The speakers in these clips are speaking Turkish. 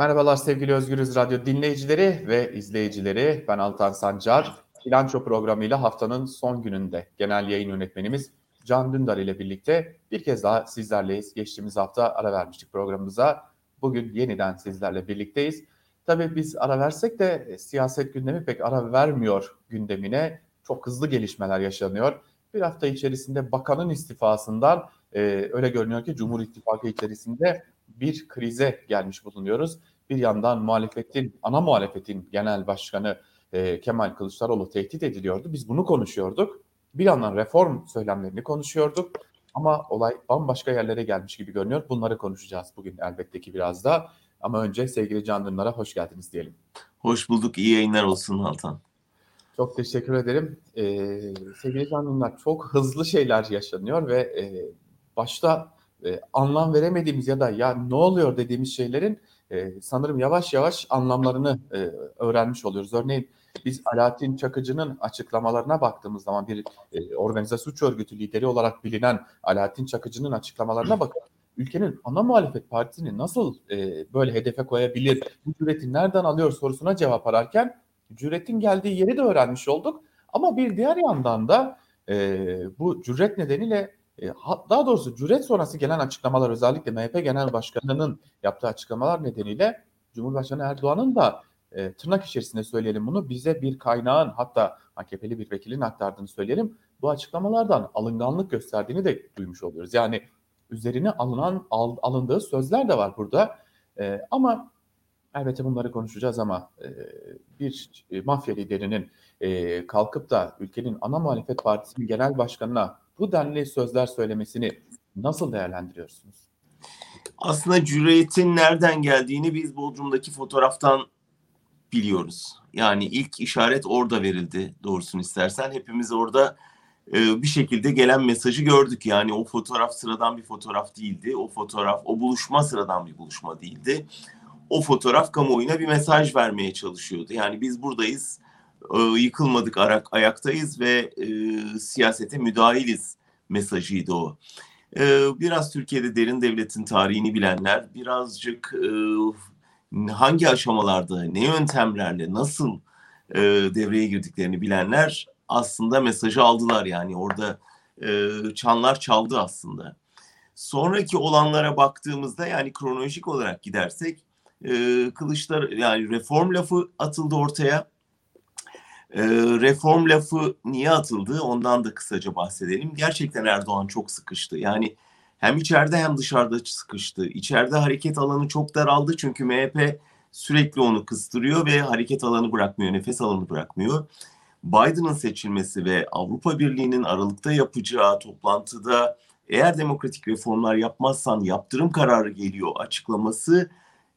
Merhabalar sevgili Özgürüz Radyo dinleyicileri ve izleyicileri. Ben Altan Sancar. Bilanço programıyla haftanın son gününde genel yayın yönetmenimiz Can Dündar ile birlikte bir kez daha sizlerleyiz. Geçtiğimiz hafta ara vermiştik programımıza. Bugün yeniden sizlerle birlikteyiz. Tabii biz ara versek de e, siyaset gündemi pek ara vermiyor gündemine. Çok hızlı gelişmeler yaşanıyor. Bir hafta içerisinde bakanın istifasından e, öyle görünüyor ki Cumhur İttifakı içerisinde bir krize gelmiş bulunuyoruz. Bir yandan muhalefetin, ana muhalefetin genel başkanı e, Kemal Kılıçdaroğlu tehdit ediliyordu. Biz bunu konuşuyorduk. Bir yandan reform söylemlerini konuşuyorduk. Ama olay bambaşka yerlere gelmiş gibi görünüyor. Bunları konuşacağız bugün elbette ki biraz da. Ama önce sevgili Can Dündar'a hoş geldiniz diyelim. Hoş bulduk. İyi yayınlar olsun Altan. Çok teşekkür ederim. Ee, sevgili Can Dündar çok hızlı şeyler yaşanıyor ve e, başta e, anlam veremediğimiz ya da ya ne oluyor dediğimiz şeylerin e, sanırım yavaş yavaş anlamlarını e, öğrenmiş oluyoruz. Örneğin biz Alaaddin Çakıcı'nın açıklamalarına baktığımız zaman bir e, organize suç örgütü lideri olarak bilinen Alaaddin Çakıcı'nın açıklamalarına bakın. Ülkenin ana muhalefet partisini nasıl e, böyle hedefe koyabilir, bu cüreti nereden alıyor sorusuna cevap ararken cüretin geldiği yeri de öğrenmiş olduk. Ama bir diğer yandan da e, bu cüret nedeniyle daha doğrusu cüret sonrası gelen açıklamalar özellikle MHP Genel Başkanı'nın yaptığı açıklamalar nedeniyle Cumhurbaşkanı Erdoğan'ın da e, tırnak içerisinde söyleyelim bunu bize bir kaynağın hatta AKP'li bir vekilin aktardığını söyleyelim. Bu açıklamalardan alınganlık gösterdiğini de duymuş oluyoruz. Yani üzerine alınan al, alındığı sözler de var burada. E, ama elbette bunları konuşacağız ama e, bir e, mafya liderinin e, kalkıp da ülkenin ana muhalefet partisinin genel başkanına bu denli sözler söylemesini nasıl değerlendiriyorsunuz? Aslında cüretin nereden geldiğini biz Bodrum'daki fotoğraftan biliyoruz. Yani ilk işaret orada verildi doğrusunu istersen. Hepimiz orada e, bir şekilde gelen mesajı gördük. Yani o fotoğraf sıradan bir fotoğraf değildi. O fotoğraf, o buluşma sıradan bir buluşma değildi. O fotoğraf kamuoyuna bir mesaj vermeye çalışıyordu. Yani biz buradayız, yıkılmadık, arak, ayaktayız ve e, siyasete müdahiliz mesajıydı o. E, biraz Türkiye'de derin devletin tarihini bilenler, birazcık e, hangi aşamalarda, ne yöntemlerle, nasıl e, devreye girdiklerini bilenler aslında mesajı aldılar. Yani orada e, çanlar çaldı aslında. Sonraki olanlara baktığımızda yani kronolojik olarak gidersek e, Kılıçlar yani reform lafı atıldı ortaya. E, reform lafı niye atıldı ondan da kısaca bahsedelim. Gerçekten Erdoğan çok sıkıştı. Yani hem içeride hem dışarıda sıkıştı. İçeride hareket alanı çok daraldı çünkü MHP sürekli onu kıstırıyor ve hareket alanı bırakmıyor, nefes alanı bırakmıyor. Biden'ın seçilmesi ve Avrupa Birliği'nin Aralık'ta yapacağı toplantıda eğer demokratik reformlar yapmazsan yaptırım kararı geliyor açıklaması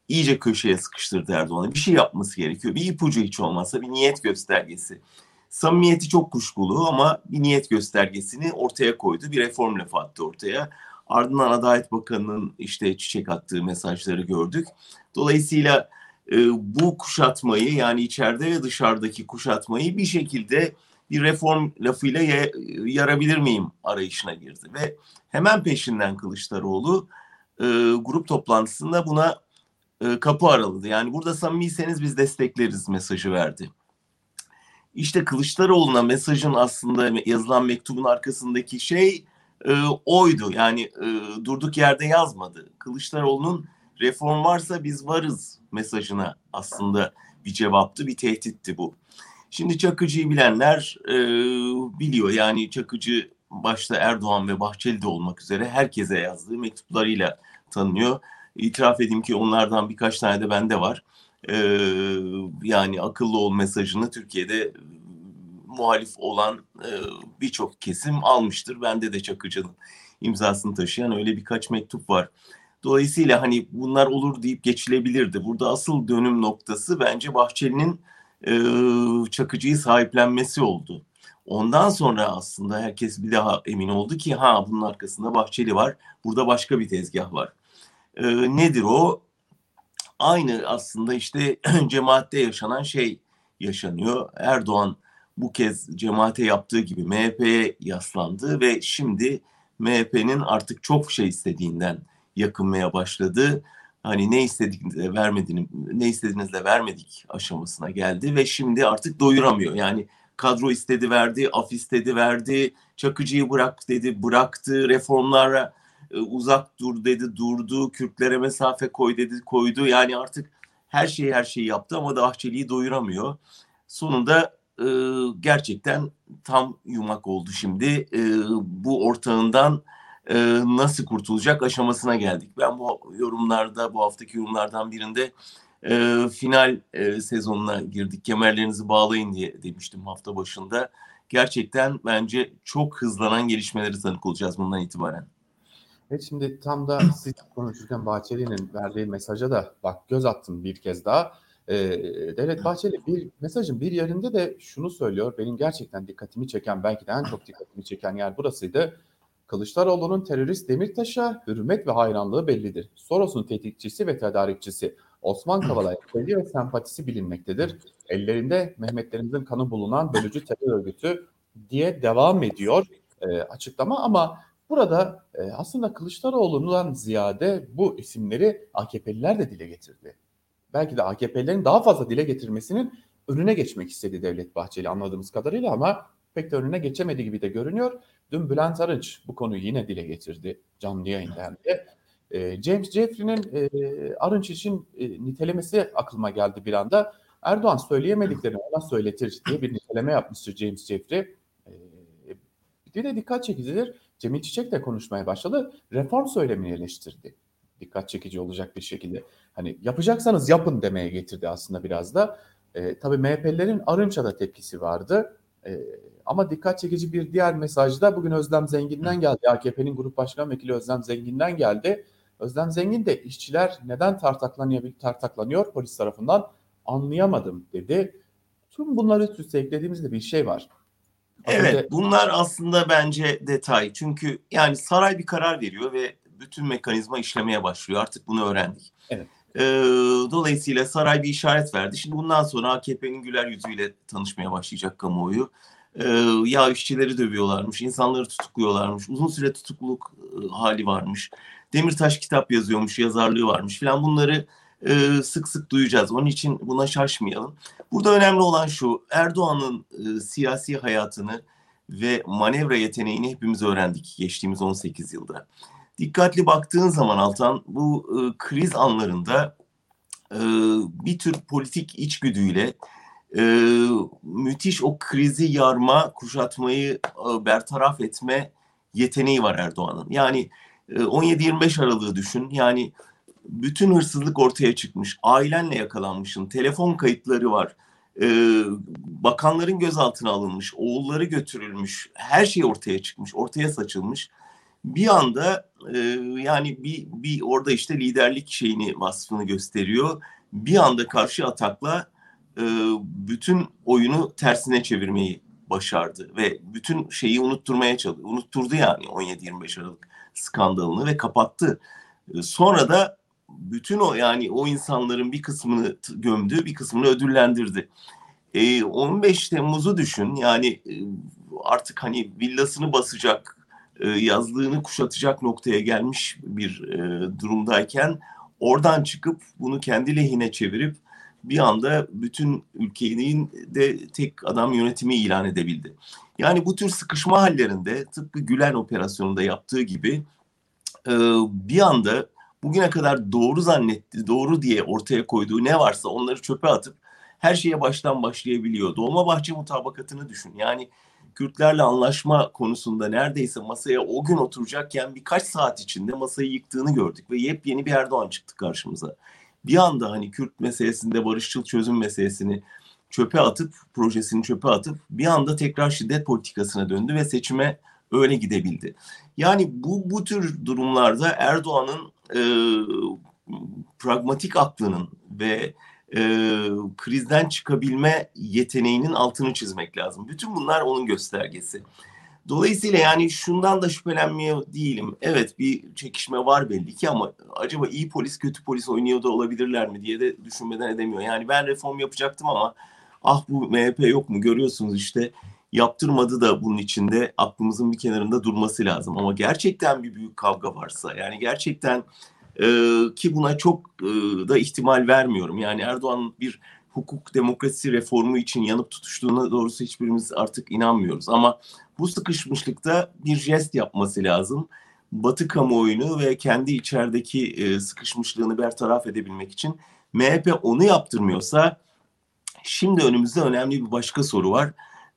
iyice köşeye sıkıştırdı Erdoğan'ı. Bir şey yapması gerekiyor. Bir ipucu hiç olmazsa bir niyet göstergesi. Samimiyeti çok kuşkulu ama bir niyet göstergesini ortaya koydu. Bir reform lafı attı ortaya. Ardından Adalet Bakanı'nın işte çiçek attığı mesajları gördük. Dolayısıyla e, bu kuşatmayı yani içeride ve dışarıdaki kuşatmayı bir şekilde bir reform lafıyla yarabilir miyim arayışına girdi. Ve hemen peşinden Kılıçdaroğlu e, grup toplantısında buna e, kapı araladı. Yani burada samimiyseniz biz destekleriz mesajı verdi. İşte Kılıçdaroğlu'na mesajın aslında yazılan mektubun arkasındaki şey e, oydu. Yani e, durduk yerde yazmadı. Kılıçdaroğlu'nun reform varsa biz varız mesajına aslında bir cevaptı, bir tehditti bu. Şimdi Çakıcı'yı bilenler e, biliyor. Yani Çakıcı başta Erdoğan ve Bahçeli de olmak üzere herkese yazdığı mektuplarıyla tanınıyor. İtiraf edeyim ki onlardan birkaç tane de bende var. E, yani akıllı ol mesajını Türkiye'de muhalif olan e, birçok kesim almıştır. Bende de Çakıcı'nın imzasını taşıyan öyle birkaç mektup var. Dolayısıyla hani bunlar olur deyip geçilebilirdi. Burada asıl dönüm noktası bence Bahçeli'nin e, Çakıcı'yı sahiplenmesi oldu. Ondan sonra aslında herkes bir daha emin oldu ki ha bunun arkasında Bahçeli var. Burada başka bir tezgah var. E, nedir o? Aynı aslında işte cemaatte yaşanan şey yaşanıyor. Erdoğan bu kez cemaate yaptığı gibi MHP'ye yaslandı ve şimdi MHP'nin artık çok şey istediğinden yakınmaya başladı. hani ne istediğinizle vermediğini ne istediğinizle vermedik aşamasına geldi ve şimdi artık doyuramıyor. Yani kadro istedi verdi, af istedi verdi, Çakıcı'yı bırak dedi bıraktı, reformlara uzak dur dedi durdu, Kürtlere mesafe koy dedi koydu. Yani artık her şeyi her şeyi yaptı ama da Bahçeli'yi doyuramıyor. Sonunda e, gerçekten tam yumak oldu şimdi. E, bu ortağından e, nasıl kurtulacak aşamasına geldik. Ben bu yorumlarda, bu haftaki yorumlardan birinde e, final e, sezonuna girdik. Kemerlerinizi bağlayın diye demiştim hafta başında. Gerçekten bence çok hızlanan gelişmeleri tanık olacağız bundan itibaren. Evet şimdi tam da siz konuşurken Bahçeli'nin verdiği mesaja da bak göz attım bir kez daha. Ee, Devlet Bahçeli bir mesajın bir yerinde de şunu söylüyor. Benim gerçekten dikkatimi çeken belki de en çok dikkatimi çeken yer burasıydı. Kılıçdaroğlu'nun terörist Demirtaş'a hürmet ve hayranlığı bellidir. Soros'un tetikçisi ve tedarikçisi Osman Kavala'ya sevgi ve sempatisi bilinmektedir. Ellerinde Mehmetlerimizin kanı bulunan bölücü terör örgütü diye devam ediyor e, açıklama ama burada e, aslında Kılıçdaroğlu'ndan ziyade bu isimleri AKP'liler de dile getirdi. Belki de AKP'lilerin daha fazla dile getirmesinin önüne geçmek istedi Devlet Bahçeli anladığımız kadarıyla ama pek de önüne geçemedi gibi de görünüyor. Dün Bülent Arınç bu konuyu yine dile getirdi canlı yayında hem de. E, James Jeffrey'nin e, Arınç için e, nitelemesi aklıma geldi bir anda. Erdoğan söyleyemediklerini ona söyletir diye bir niteleme yapmıştır James Jeffrey. E, bir de dikkat çekicidir. Cemil Çiçek de konuşmaya başladı. Reform söylemini eleştirdi. Dikkat çekici olacak bir şekilde. Hani yapacaksanız yapın demeye getirdi aslında biraz da. E, tabii MHP'lerin Arınç'a da tepkisi vardı. E, ama dikkat çekici bir diğer mesaj da bugün Özlem Zengin'den geldi. AKP'nin Grup Başkan Vekili Özlem Zengin'den geldi. Özlem Zengin de işçiler neden tartaklanıyor, tartaklanıyor polis tarafından anlayamadım dedi. Tüm bunları üst üste eklediğimizde bir şey var. Evet önce... bunlar aslında bence detay. Çünkü yani saray bir karar veriyor ve bütün mekanizma işlemeye başlıyor. Artık bunu öğrendik. Evet. Ee, dolayısıyla saray bir işaret verdi. Şimdi bundan sonra AKP'nin güler yüzüyle tanışmaya başlayacak kamuoyu. Ee, ya işçileri dövüyorlarmış, insanları tutukluyorlarmış, uzun süre tutukluluk e, hali varmış. Demirtaş kitap yazıyormuş, yazarlığı varmış filan bunları e, sık sık duyacağız. Onun için buna şaşmayalım. Burada önemli olan şu, Erdoğan'ın e, siyasi hayatını ve manevra yeteneğini hepimiz öğrendik geçtiğimiz 18 yılda. Dikkatli baktığın zaman Altan bu e, kriz anlarında e, bir tür politik içgüdüyle e, müthiş o krizi yarma, kuşatmayı e, bertaraf etme yeteneği var Erdoğan'ın. Yani e, 17-25 Aralık'ı düşün. Yani bütün hırsızlık ortaya çıkmış. Ailenle yakalanmışsın. Telefon kayıtları var. E, bakanların gözaltına alınmış. Oğulları götürülmüş. Her şey ortaya çıkmış. Ortaya saçılmış. Bir anda e, yani bir, bir orada işte liderlik şeyini vasfını gösteriyor. Bir anda karşı atakla e, bütün oyunu tersine çevirmeyi başardı ve bütün şeyi unutturmaya çalıştı. Unutturdu yani 17-25 Aralık skandalını ve kapattı. Sonra da bütün o yani o insanların bir kısmını gömdü, bir kısmını ödüllendirdi. E, 15 Temmuz'u düşün yani artık hani villasını basacak, yazlığını kuşatacak noktaya gelmiş bir durumdayken oradan çıkıp bunu kendi lehine çevirip bir anda bütün ülkenin de tek adam yönetimi ilan edebildi. Yani bu tür sıkışma hallerinde tıpkı Gülen operasyonunda yaptığı gibi bir anda bugüne kadar doğru zannetti, doğru diye ortaya koyduğu ne varsa onları çöpe atıp her şeye baştan başlayabiliyor. Dolmabahçe mutabakatını düşün. Yani Kürtlerle anlaşma konusunda neredeyse masaya o gün oturacakken birkaç saat içinde masayı yıktığını gördük ve yepyeni bir Erdoğan çıktı karşımıza bir anda hani Kürt meselesinde barışçıl çözüm meselesini çöpe atıp projesini çöpe atıp bir anda tekrar şiddet politikasına döndü ve seçime öyle gidebildi. Yani bu bu tür durumlarda Erdoğan'ın e, pragmatik aklının ve e, krizden çıkabilme yeteneğinin altını çizmek lazım. Bütün bunlar onun göstergesi. Dolayısıyla yani şundan da şüphelenmiyor değilim. Evet bir çekişme var belli ki ama acaba iyi polis kötü polis oynuyor da olabilirler mi diye de düşünmeden edemiyor. Yani ben reform yapacaktım ama ah bu MHP yok mu görüyorsunuz işte yaptırmadı da bunun içinde aklımızın bir kenarında durması lazım. Ama gerçekten bir büyük kavga varsa yani gerçekten E, ki buna çok e, da ihtimal vermiyorum. Yani Erdoğan bir hukuk demokrasi reformu için yanıp tutuştuğuna doğrusu hiçbirimiz artık inanmıyoruz. Ama bu sıkışmışlıkta bir jest yapması lazım. Batı kamuoyunu ve kendi içerideki e, sıkışmışlığını bertaraf edebilmek için MHP onu yaptırmıyorsa şimdi önümüzde önemli bir başka soru var.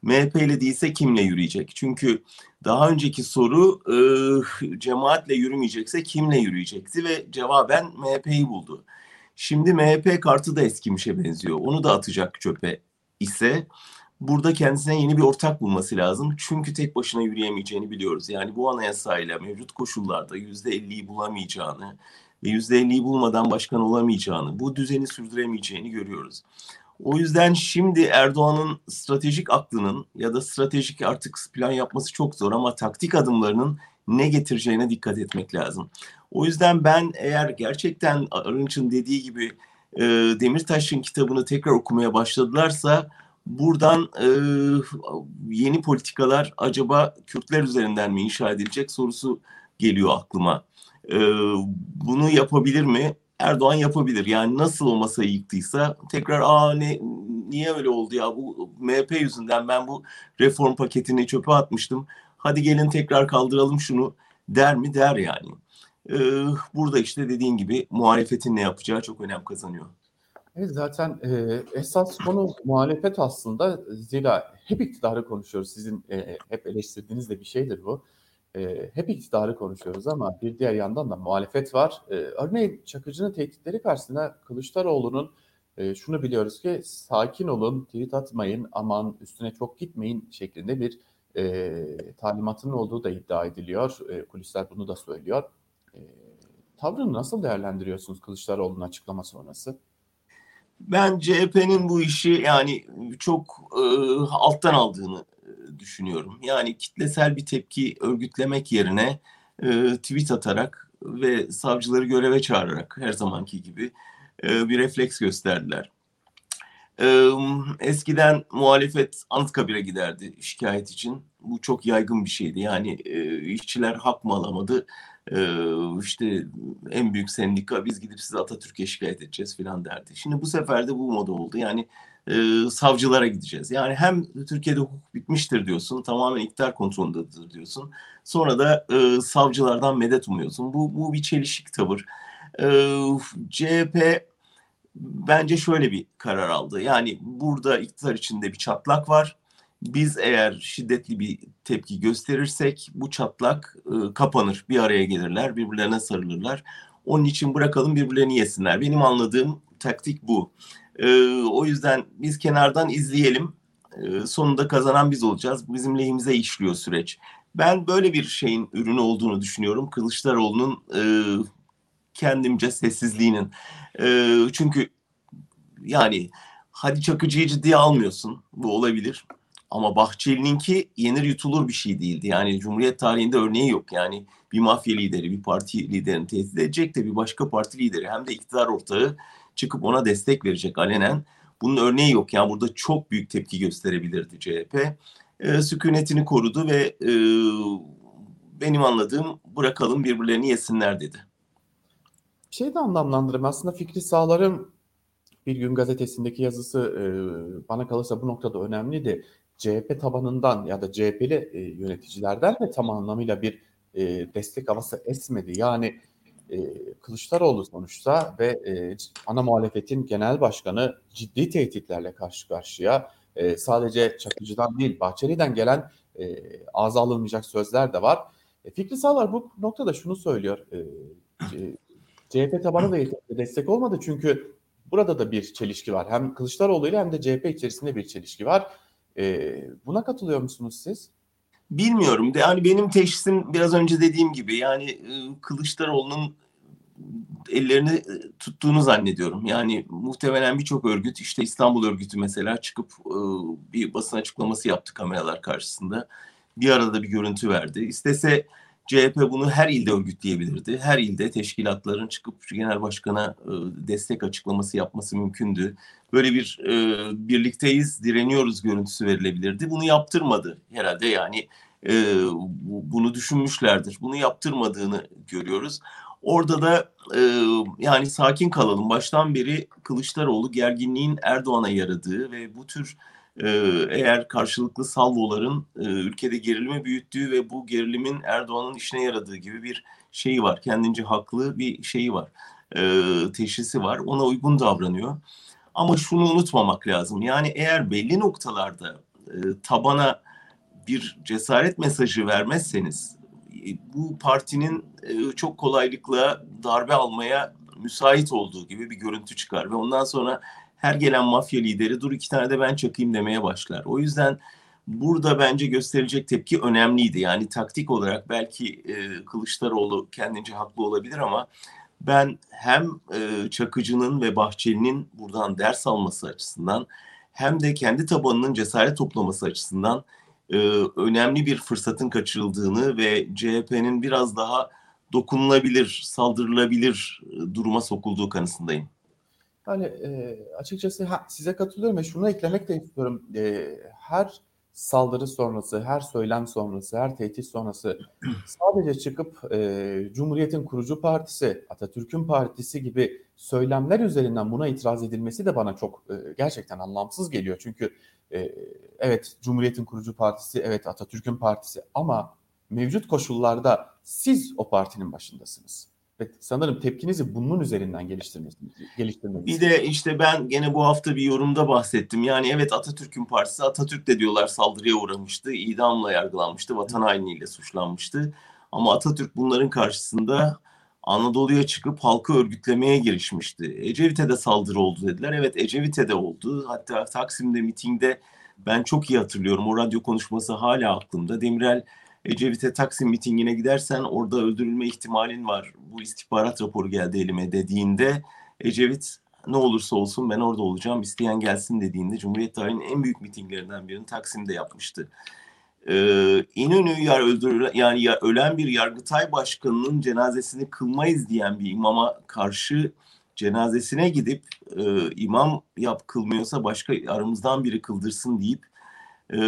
MHP ile değilse kimle yürüyecek? Çünkü daha önceki soru e, cemaatle yürümeyecekse kimle yürüyecekti ve cevaben MHP'yi buldu. Şimdi MHP kartı da eskimişe benziyor. Onu da atacak çöpe ise burada kendisine yeni bir ortak bulması lazım. Çünkü tek başına yürüyemeyeceğini biliyoruz. Yani bu anayasayla mevcut koşullarda yüzde elliyi bulamayacağını ve yüzde elliyi bulmadan başkan olamayacağını, bu düzeni sürdüremeyeceğini görüyoruz. O yüzden şimdi Erdoğan'ın stratejik aklının ya da stratejik artık plan yapması çok zor ama taktik adımlarının ne getireceğine dikkat etmek lazım. O yüzden ben eğer gerçekten Arınç'ın dediği gibi e, Demirtaş'ın kitabını tekrar okumaya başladılarsa buradan e, yeni politikalar acaba Kürtler üzerinden mi inşa edilecek sorusu geliyor aklıma. E, bunu yapabilir mi? Erdoğan yapabilir. Yani nasıl o masayı yıktıysa tekrar aa ne niye öyle oldu ya bu MHP yüzünden ben bu reform paketini çöpe atmıştım. Hadi gelin tekrar kaldıralım şunu der mi der yani. Ee, burada işte dediğin gibi muhalefetin ne yapacağı çok önem kazanıyor. Evet zaten e, esas konu muhalefet aslında zira hep iktidarı konuşuyoruz. Sizin e, hep eleştirdiğiniz de bir şeydir bu. E, hep iktidarı konuşuyoruz ama bir diğer yandan da muhalefet var. E, örneğin Çakıcı'nın tehditleri karşısında Kılıçdaroğlu'nun e, şunu biliyoruz ki sakin olun, tweet atmayın, aman üstüne çok gitmeyin şeklinde bir e, talimatının olduğu da iddia ediliyor. E, kulisler bunu da söylüyor. E, tavrını nasıl değerlendiriyorsunuz Kılıçdaroğlu'nun açıklama sonrası? Ben CHP'nin bu işi yani çok e, alttan aldığını düşünüyorum. Yani kitlesel bir tepki örgütlemek yerine e, tweet atarak ve savcıları göreve çağırarak her zamanki gibi e, bir refleks gösterdiler. E, eskiden muhalefet Anıtkabir'e giderdi şikayet için. Bu çok yaygın bir şeydi. Yani e, işçiler hak mı alamadı? E, işte en büyük sendika biz gidip size Atatürk'e şikayet edeceğiz falan derdi. Şimdi bu sefer de bu moda oldu. Yani e, savcılara gideceğiz. Yani hem Türkiye'de hukuk bitmiştir diyorsun, tamamen iktidar kontrolündedir diyorsun. Sonra da e, savcılardan medet umuyorsun. Bu, bu bir çelişik tavır. E, CHP bence şöyle bir karar aldı. Yani burada iktidar içinde bir çatlak var. Biz eğer şiddetli bir tepki gösterirsek bu çatlak e, kapanır. Bir araya gelirler, birbirlerine sarılırlar. Onun için bırakalım birbirlerini yesinler. Benim anladığım taktik bu. E, o yüzden biz kenardan izleyelim. E, sonunda kazanan biz olacağız. Bizim lehimize işliyor süreç. Ben böyle bir şeyin ürünü olduğunu düşünüyorum. Kılıçdaroğlu'nun e, kendimce sessizliğinin. E, çünkü yani hadi Çakıcı'yı ciddiye almıyorsun. Bu olabilir. Ama Bahçeli'ninki yenir yutulur bir şey değildi. Yani Cumhuriyet tarihinde örneği yok. Yani bir mafya lideri, bir parti liderini tehdit edecek de bir başka parti lideri hem de iktidar ortağı çıkıp ona destek verecek alenen. Bunun örneği yok. Yani burada çok büyük tepki gösterebilirdi CHP. E, sükunetini korudu ve e, benim anladığım bırakalım birbirlerini yesinler dedi. Bir şey de anlamlandırayım. Aslında Fikri Sağlar'ın bir gün gazetesindeki yazısı e, bana kalırsa bu noktada önemliydi. CHP tabanından ya da CHP'li e, yöneticilerden de tam anlamıyla bir e, destek havası esmedi. Yani e, Kılıçdaroğlu sonuçta ve e, ana muhalefetin genel başkanı ciddi tehditlerle karşı karşıya. E, sadece Çakıcı'dan değil Bahçeli'den gelen e, ağza alınmayacak sözler de var. E, Fikri Sağlar bu noktada şunu söylüyor. E, CHP tabanı da destek olmadı çünkü burada da bir çelişki var. Hem Kılıçdaroğlu ile hem de CHP içerisinde bir çelişki var. E, buna katılıyor musunuz siz? Bilmiyorum. Yani benim teşhisim biraz önce dediğim gibi yani e, Kılıçdaroğlu'nun ellerini e, tuttuğunu zannediyorum. Yani muhtemelen birçok örgüt işte İstanbul örgütü mesela çıkıp e, bir basın açıklaması yaptı kameralar karşısında. Bir arada bir görüntü verdi. İstese CHP bunu her ilde örgütleyebilirdi. Her ilde teşkilatların çıkıp genel başkana destek açıklaması yapması mümkündü. Böyle bir birlikteyiz, direniyoruz görüntüsü verilebilirdi. Bunu yaptırmadı herhalde yani bunu düşünmüşlerdir. Bunu yaptırmadığını görüyoruz. Orada da e, yani sakin kalalım. Baştan beri Kılıçdaroğlu gerginliğin Erdoğan'a yaradığı ve bu tür e, eğer karşılıklı salvoların e, ülkede gerilimi büyüttüğü ve bu gerilimin Erdoğan'ın işine yaradığı gibi bir şeyi var. Kendince haklı bir şeyi var. E, teşhisi var. Ona uygun davranıyor. Ama şunu unutmamak lazım. Yani eğer belli noktalarda e, tabana bir cesaret mesajı vermezseniz bu partinin çok kolaylıkla darbe almaya müsait olduğu gibi bir görüntü çıkar ve ondan sonra her gelen mafya lideri dur iki tane de ben çakayım demeye başlar. O yüzden burada bence gösterilecek tepki önemliydi. Yani taktik olarak belki e, Kılıçdaroğlu kendince haklı olabilir ama ben hem e, Çakıcı'nın ve Bahçeli'nin buradan ders alması açısından hem de kendi tabanının cesaret toplaması açısından e, önemli bir fırsatın kaçırıldığını ve CHP'nin biraz daha dokunulabilir, saldırılabilir e, duruma sokulduğu kanısındayım. Yani e, açıkçası ha, size katılıyorum ve şunu eklemek de istiyorum. E, her saldırı sonrası, her söylem sonrası, her tehdit sonrası sadece çıkıp e, Cumhuriyet'in kurucu partisi, Atatürk'ün partisi gibi söylemler üzerinden buna itiraz edilmesi de bana çok e, gerçekten anlamsız geliyor. Çünkü e, evet Cumhuriyet'in kurucu partisi, evet Atatürk'ün partisi ama mevcut koşullarda siz o partinin başındasınız. Sanırım tepkinizi bunun üzerinden geliştirmeniz. Bir de işte ben gene bu hafta bir yorumda bahsettim. Yani evet Atatürk'ün partisi Atatürk de diyorlar saldırıya uğramıştı. idamla yargılanmıştı. Vatan hainliğiyle suçlanmıştı. Ama Atatürk bunların karşısında Anadolu'ya çıkıp halkı örgütlemeye girişmişti. Ecevit'e de saldırı oldu dediler. Evet Ecevit'e de oldu. Hatta Taksim'de mitingde ben çok iyi hatırlıyorum. O radyo konuşması hala aklımda. Demirel Ecevit'e Taksim mitingine gidersen orada öldürülme ihtimalin var. Bu istihbarat raporu geldi elime dediğinde Ecevit ne olursa olsun ben orada olacağım isteyen gelsin dediğinde Cumhuriyet tarihinin en büyük mitinglerinden birini Taksim'de yapmıştı. Ee, İnönü yar öldürülen yani ya, ölen bir Yargıtay Başkanı'nın cenazesini kılmayız diyen bir imama karşı cenazesine gidip e, imam yap kılmıyorsa başka aramızdan biri kıldırsın deyip e,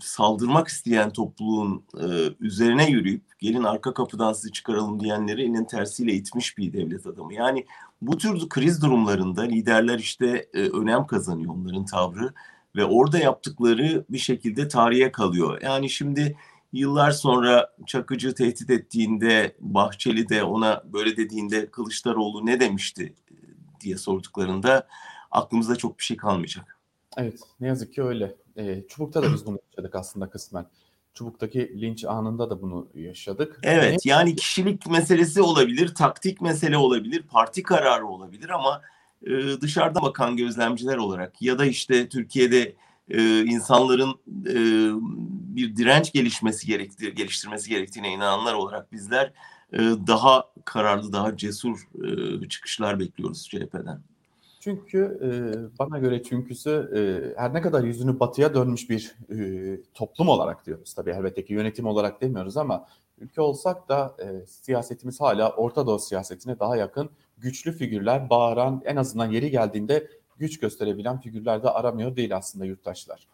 saldırmak isteyen topluluğun e, üzerine yürüyüp gelin arka kapıdan sizi çıkaralım diyenleri elinin tersiyle itmiş bir devlet adamı. Yani bu tür kriz durumlarında liderler işte e, önem kazanıyor onların tavrı ve orada yaptıkları bir şekilde tarihe kalıyor. Yani şimdi yıllar sonra Çakıcı tehdit ettiğinde Bahçeli de ona böyle dediğinde Kılıçdaroğlu ne demişti diye sorduklarında aklımızda çok bir şey kalmayacak. Evet ne yazık ki öyle. E, Çubuk'ta da biz bunu yaşadık aslında kısmen. Çubuk'taki linç anında da bunu yaşadık. Evet yani kişilik meselesi olabilir, taktik mesele olabilir, parti kararı olabilir ama e, dışarıda bakan gözlemciler olarak ya da işte Türkiye'de e, insanların e, bir direnç gelişmesi gerektiği, geliştirmesi gerektiğine inananlar olarak bizler e, daha kararlı, daha cesur e, çıkışlar bekliyoruz CHP'den. Çünkü e, bana göre çünküsü e, her ne kadar yüzünü batıya dönmüş bir e, toplum olarak diyoruz. Tabii elbette ki yönetim olarak demiyoruz ama ülke olsak da e, siyasetimiz hala Orta Doğu siyasetine daha yakın güçlü figürler, bağıran en azından yeri geldiğinde güç gösterebilen figürler de aramıyor değil aslında yurttaşlar.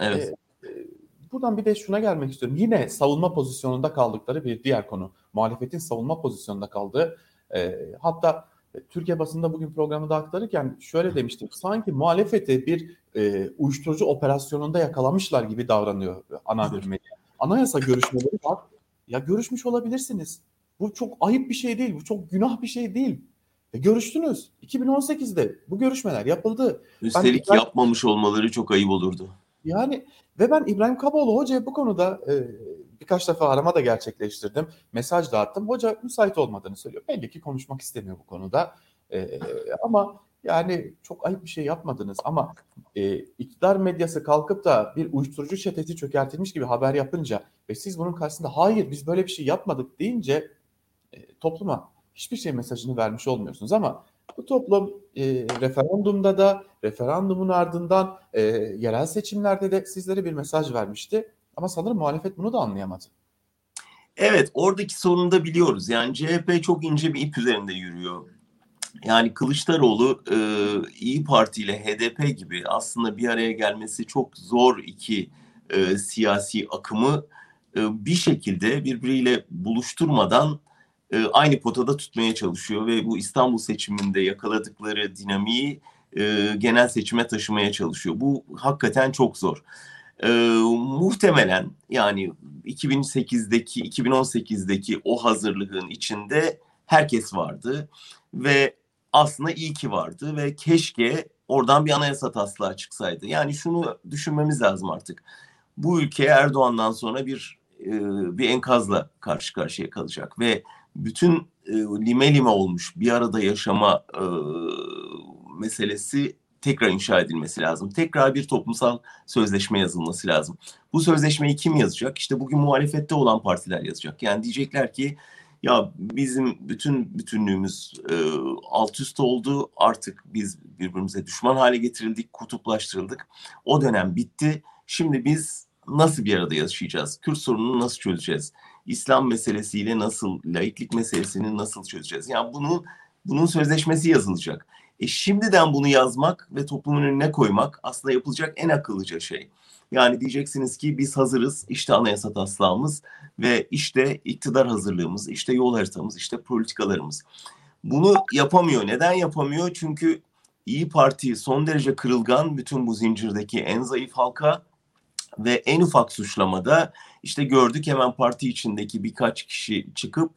Evet. E, e, buradan bir de şuna gelmek istiyorum. Yine savunma pozisyonunda kaldıkları bir diğer konu. Muhalefetin savunma pozisyonunda kaldığı e, hatta Türkiye basında bugün programı da aktarırken şöyle demiştim. Sanki muhalefeti bir e, uyuşturucu operasyonunda yakalamışlar gibi davranıyor ana bir medya. Anayasa görüşmeleri var. Ya görüşmüş olabilirsiniz. Bu çok ayıp bir şey değil. Bu çok günah bir şey değil. E, görüştünüz. 2018'de bu görüşmeler yapıldı. Üstelik ben, yapmamış olmaları çok ayıp olurdu. Yani ve ben İbrahim Kaboğlu Hoca'ya bu konuda e, birkaç defa arama da gerçekleştirdim. Mesaj dağıttım. Hoca müsait olmadığını söylüyor. Belli ki konuşmak istemiyor bu konuda. E, ama yani çok ayıp bir şey yapmadınız ama e, iktidar medyası kalkıp da bir uyuşturucu çetesi çökertilmiş gibi haber yapınca ve siz bunun karşısında hayır biz böyle bir şey yapmadık deyince e, topluma hiçbir şey mesajını vermiş olmuyorsunuz ama bu toplum e, referandumda da referandumun ardından e, yerel seçimlerde de sizlere bir mesaj vermişti. Ama sanırım muhalefet bunu da anlayamadı. Evet oradaki sorunu da biliyoruz. Yani CHP çok ince bir ip üzerinde yürüyor. Yani Kılıçdaroğlu e, İyi Parti ile HDP gibi aslında bir araya gelmesi çok zor iki e, siyasi akımı e, bir şekilde birbiriyle buluşturmadan e, aynı potada tutmaya çalışıyor ve bu İstanbul seçiminde yakaladıkları dinamiği e, genel seçime taşımaya çalışıyor. Bu hakikaten çok zor. E, muhtemelen yani 2008'deki 2018'deki o hazırlığın içinde herkes vardı ve aslında iyi ki vardı ve keşke oradan bir anayasa taslağı çıksaydı. Yani şunu düşünmemiz lazım artık. Bu ülke Erdoğan'dan sonra bir e, bir enkazla karşı karşıya kalacak ve bütün e, lime lime olmuş bir arada yaşama e, meselesi tekrar inşa edilmesi lazım. Tekrar bir toplumsal sözleşme yazılması lazım. Bu sözleşmeyi kim yazacak? İşte bugün muhalefette olan partiler yazacak. Yani diyecekler ki ya bizim bütün bütünlüğümüz e, alt üst oldu. Artık biz birbirimize düşman hale getirildik, kutuplaştırıldık. O dönem bitti. Şimdi biz nasıl bir arada yaşayacağız? Kürt sorununu nasıl çözeceğiz? İslam meselesiyle nasıl, laiklik meselesini nasıl çözeceğiz? Yani bunu bunun sözleşmesi yazılacak. E şimdiden bunu yazmak ve toplumun önüne koymak aslında yapılacak en akıllıca şey. Yani diyeceksiniz ki biz hazırız, işte anayasa taslağımız ve işte iktidar hazırlığımız, işte yol haritamız, işte politikalarımız. Bunu yapamıyor. Neden yapamıyor? Çünkü İyi Parti son derece kırılgan bütün bu zincirdeki en zayıf halka ve en ufak suçlamada işte gördük hemen parti içindeki birkaç kişi çıkıp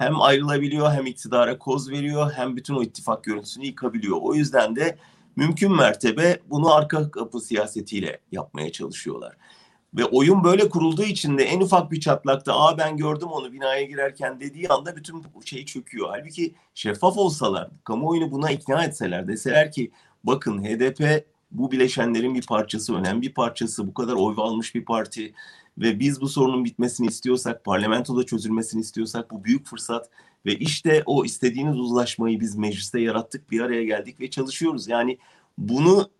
hem ayrılabiliyor hem iktidara koz veriyor hem bütün o ittifak görüntüsünü yıkabiliyor. O yüzden de mümkün mertebe bunu arka kapı siyasetiyle yapmaya çalışıyorlar. Ve oyun böyle kurulduğu için de en ufak bir çatlakta aa ben gördüm onu binaya girerken dediği anda bütün şey çöküyor. Halbuki şeffaf olsalar, kamuoyunu buna ikna etseler, deseler ki bakın HDP bu bileşenlerin bir parçası, önemli bir parçası, bu kadar oy almış bir parti ve biz bu sorunun bitmesini istiyorsak, parlamentoda çözülmesini istiyorsak bu büyük fırsat ve işte o istediğiniz uzlaşmayı biz mecliste yarattık, bir araya geldik ve çalışıyoruz. Yani bunu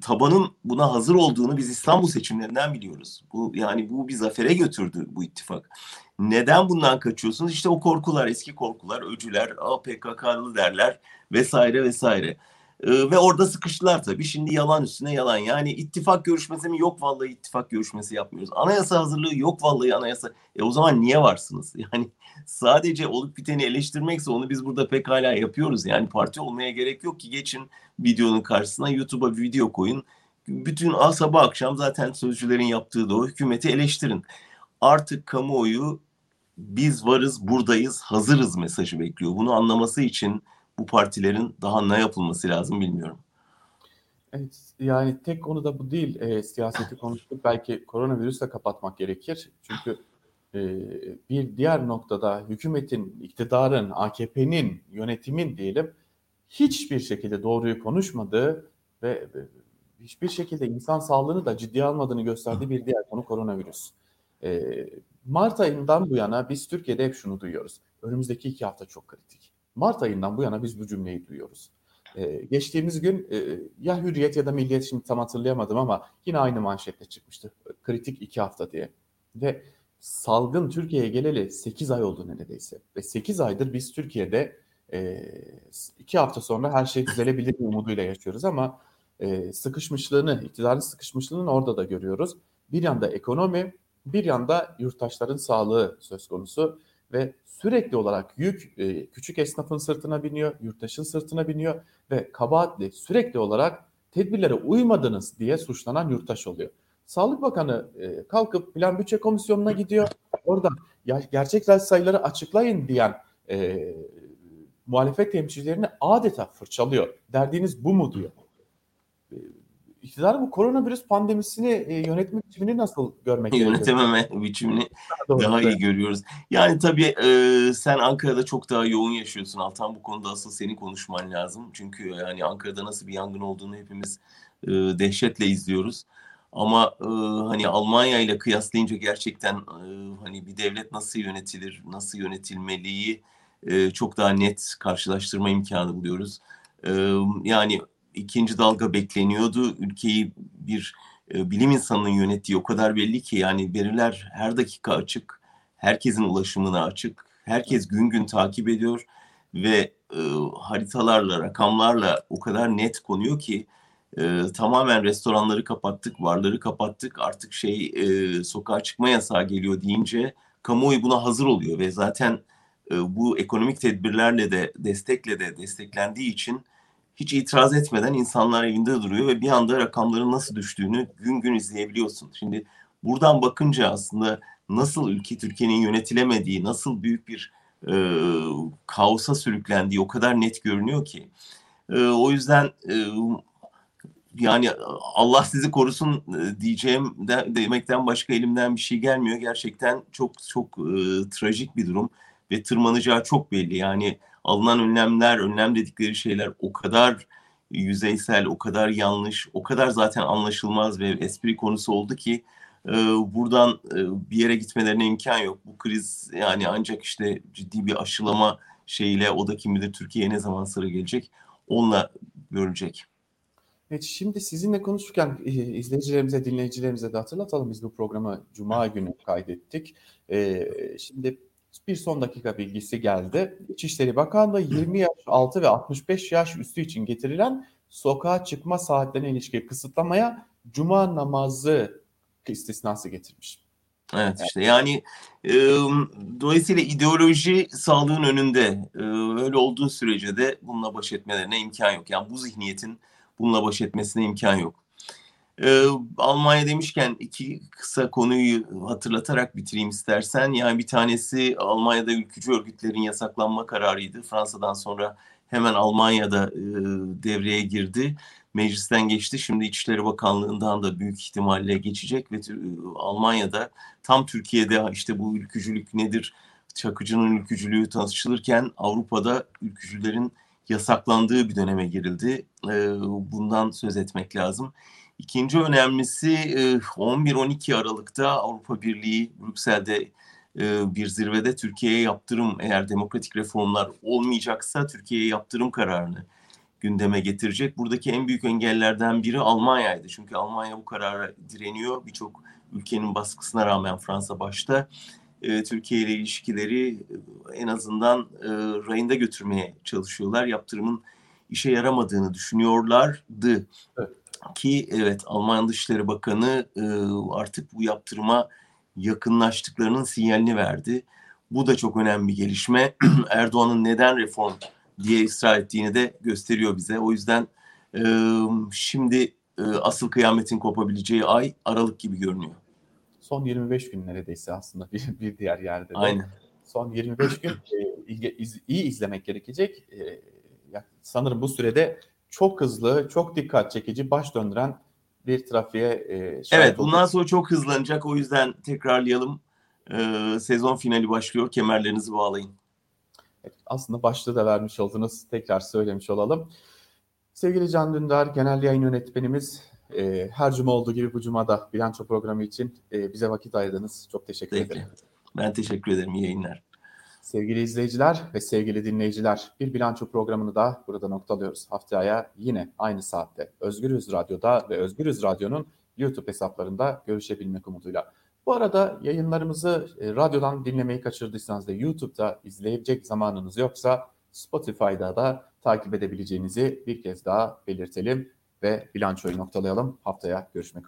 tabanın buna hazır olduğunu biz İstanbul seçimlerinden biliyoruz. Bu yani bu bir zafere götürdü bu ittifak. Neden bundan kaçıyorsunuz? İşte o korkular, eski korkular, öcüler, APKK'lı derler vesaire vesaire. Ee, ve orada sıkıştılar tabii. Şimdi yalan üstüne yalan. Yani ittifak görüşmesi mi? Yok vallahi ittifak görüşmesi yapmıyoruz. Anayasa hazırlığı yok vallahi anayasa. E o zaman niye varsınız? Yani sadece olup biteni eleştirmekse onu biz burada pekala yapıyoruz. Yani parti olmaya gerek yok ki geçin videonun karşısına YouTube'a bir video koyun. Bütün sabah akşam zaten sözcülerin yaptığı da o hükümeti eleştirin. Artık kamuoyu biz varız, buradayız, hazırız mesajı bekliyor. Bunu anlaması için bu partilerin daha ne yapılması lazım bilmiyorum. Evet, yani tek konu da bu değil. E, siyaseti konuştuk. Belki koronavirüsle kapatmak gerekir. Çünkü e, bir diğer noktada hükümetin, iktidarın, AKP'nin, yönetimin diyelim hiçbir şekilde doğruyu konuşmadığı ve hiçbir şekilde insan sağlığını da ciddiye almadığını gösterdiği bir diğer konu koronavirüs. E, Mart ayından bu yana biz Türkiye'de hep şunu duyuyoruz. Önümüzdeki iki hafta çok kritik. Mart ayından bu yana biz bu cümleyi duyuyoruz. Ee, geçtiğimiz gün e, ya Hürriyet ya da Milliyet şimdi tam hatırlayamadım ama yine aynı manşetle çıkmıştı. Kritik iki hafta diye. Ve salgın Türkiye'ye geleli 8 ay oldu neredeyse. Ve 8 aydır biz Türkiye'de e, iki hafta sonra her şey düzelebilir umuduyla yaşıyoruz ama e, sıkışmışlığını, iktidarın sıkışmışlığını orada da görüyoruz. Bir yanda ekonomi, bir yanda yurttaşların sağlığı söz konusu ve sürekli olarak yük e, küçük esnafın sırtına biniyor, yurttaşın sırtına biniyor ve kabahatli sürekli olarak tedbirlere uymadınız diye suçlanan yurttaş oluyor. Sağlık Bakanı e, kalkıp Plan Bütçe Komisyonu'na gidiyor. Orada ya, gerçek sayıları açıklayın diyen e, muhalefet temsilcilerini adeta fırçalıyor. Derdiniz bu mu diyor. E, iktidar bu koronavirüs pandemisini e, yönetme biçimini nasıl görmek Yönetememe biçimini Doğru, daha iyi görüyoruz. Yani tabii e, sen Ankara'da çok daha yoğun yaşıyorsun. Altan bu konuda asıl senin konuşman lazım. Çünkü yani Ankara'da nasıl bir yangın olduğunu hepimiz e, dehşetle izliyoruz. Ama e, hani Almanya ile kıyaslayınca gerçekten e, hani bir devlet nasıl yönetilir, nasıl yönetilmeliyi e, çok daha net karşılaştırma imkanı buluyoruz. E, yani ikinci dalga bekleniyordu. Ülkeyi bir e, bilim insanının yönettiği o kadar belli ki yani veriler her dakika açık, herkesin ulaşımına açık, herkes gün gün takip ediyor ve e, haritalarla, rakamlarla o kadar net konuyor ki e, tamamen restoranları kapattık, barları kapattık, artık şey e, sokağa çıkma yasağı geliyor deyince kamuoyu buna hazır oluyor ve zaten e, bu ekonomik tedbirlerle de destekle de desteklendiği için hiç itiraz etmeden insanlar evinde duruyor ve bir anda rakamların nasıl düştüğünü gün gün izleyebiliyorsun. Şimdi buradan bakınca aslında nasıl ülke Türkiye'nin yönetilemediği, nasıl büyük bir e, kaosa sürüklendiği o kadar net görünüyor ki. E, o yüzden e, yani Allah sizi korusun e, diyeceğim de, demekten başka elimden bir şey gelmiyor. Gerçekten çok çok e, trajik bir durum ve tırmanacağı çok belli. Yani alınan önlemler, önlem dedikleri şeyler o kadar yüzeysel, o kadar yanlış, o kadar zaten anlaşılmaz ve espri konusu oldu ki e, buradan e, bir yere gitmelerine imkan yok. Bu kriz yani ancak işte ciddi bir aşılama şeyiyle o da kim bilir Türkiye'ye ne zaman sıra gelecek onunla görecek. Evet, şimdi sizinle konuşurken e, izleyicilerimize, dinleyicilerimize de hatırlatalım. Biz bu programı Cuma günü kaydettik. E, şimdi bir son dakika bilgisi geldi. İçişleri Bakanlığı 20 yaş altı ve 65 yaş üstü için getirilen sokağa çıkma saatlerine ilişkin kısıtlamaya Cuma namazı istisnası getirmiş. Evet işte yani e, dolayısıyla ideoloji sağlığın önünde e, öyle olduğu sürece de bununla baş etmelerine imkan yok. Yani bu zihniyetin bununla baş etmesine imkan yok. Ee, Almanya demişken iki kısa konuyu hatırlatarak bitireyim istersen. Yani bir tanesi Almanya'da ülkücü örgütlerin yasaklanma kararıydı. Fransa'dan sonra hemen Almanya'da e, devreye girdi. Meclisten geçti. Şimdi İçişleri Bakanlığı'ndan da büyük ihtimalle geçecek ve e, Almanya'da tam Türkiye'de işte bu ülkücülük nedir, Çakıcı'nın ülkücülüğü tanışılırken Avrupa'da ülkücülerin yasaklandığı bir döneme girildi. E, bundan söz etmek lazım. İkinci önemlisi 11-12 Aralık'ta Avrupa Birliği Brüksel'de bir zirvede Türkiye'ye yaptırım eğer demokratik reformlar olmayacaksa Türkiye'ye yaptırım kararını gündeme getirecek. Buradaki en büyük engellerden biri Almanya'ydı. Çünkü Almanya bu karara direniyor. Birçok ülkenin baskısına rağmen Fransa başta Türkiye ile ilişkileri en azından rayında götürmeye çalışıyorlar. Yaptırımın işe yaramadığını düşünüyorlardı. Evet ki evet Alman Dışişleri Bakanı e, artık bu yaptırıma yakınlaştıklarının sinyalini verdi. Bu da çok önemli bir gelişme. Erdoğan'ın neden reform diye ısrar ettiğini de gösteriyor bize. O yüzden e, şimdi e, asıl kıyametin kopabileceği ay Aralık gibi görünüyor. Son 25 gün neredeyse aslında bir, bir diğer yerde de. Aynen. Son 25 gün e, iz, iyi izlemek gerekecek. E, sanırım bu sürede çok hızlı, çok dikkat çekici, baş döndüren bir trafiğe e, Evet, bundan sonra çok hızlanacak. O yüzden tekrarlayalım. Ee, sezon finali başlıyor. Kemerlerinizi bağlayın. Evet, aslında başlığı da vermiş oldunuz. Tekrar söylemiş olalım. Sevgili Can Dündar, genel yayın yönetmenimiz, e, her cuma olduğu gibi bu cumada bilanço programı için e, bize vakit ayırdınız. Çok teşekkür Peki. ederim. Ben teşekkür ederim. İyi yayınlar. Sevgili izleyiciler ve sevgili dinleyiciler, bir bilanço programını da burada noktalıyoruz. Haftaya yine aynı saatte Özgürüz Radyo'da ve Özgürüz Radyo'nun YouTube hesaplarında görüşebilmek umuduyla. Bu arada yayınlarımızı e, radyodan dinlemeyi kaçırdıysanız da YouTube'da izleyecek zamanınız yoksa Spotify'da da takip edebileceğinizi bir kez daha belirtelim ve bilançoyu noktalayalım. Haftaya görüşmek üzere.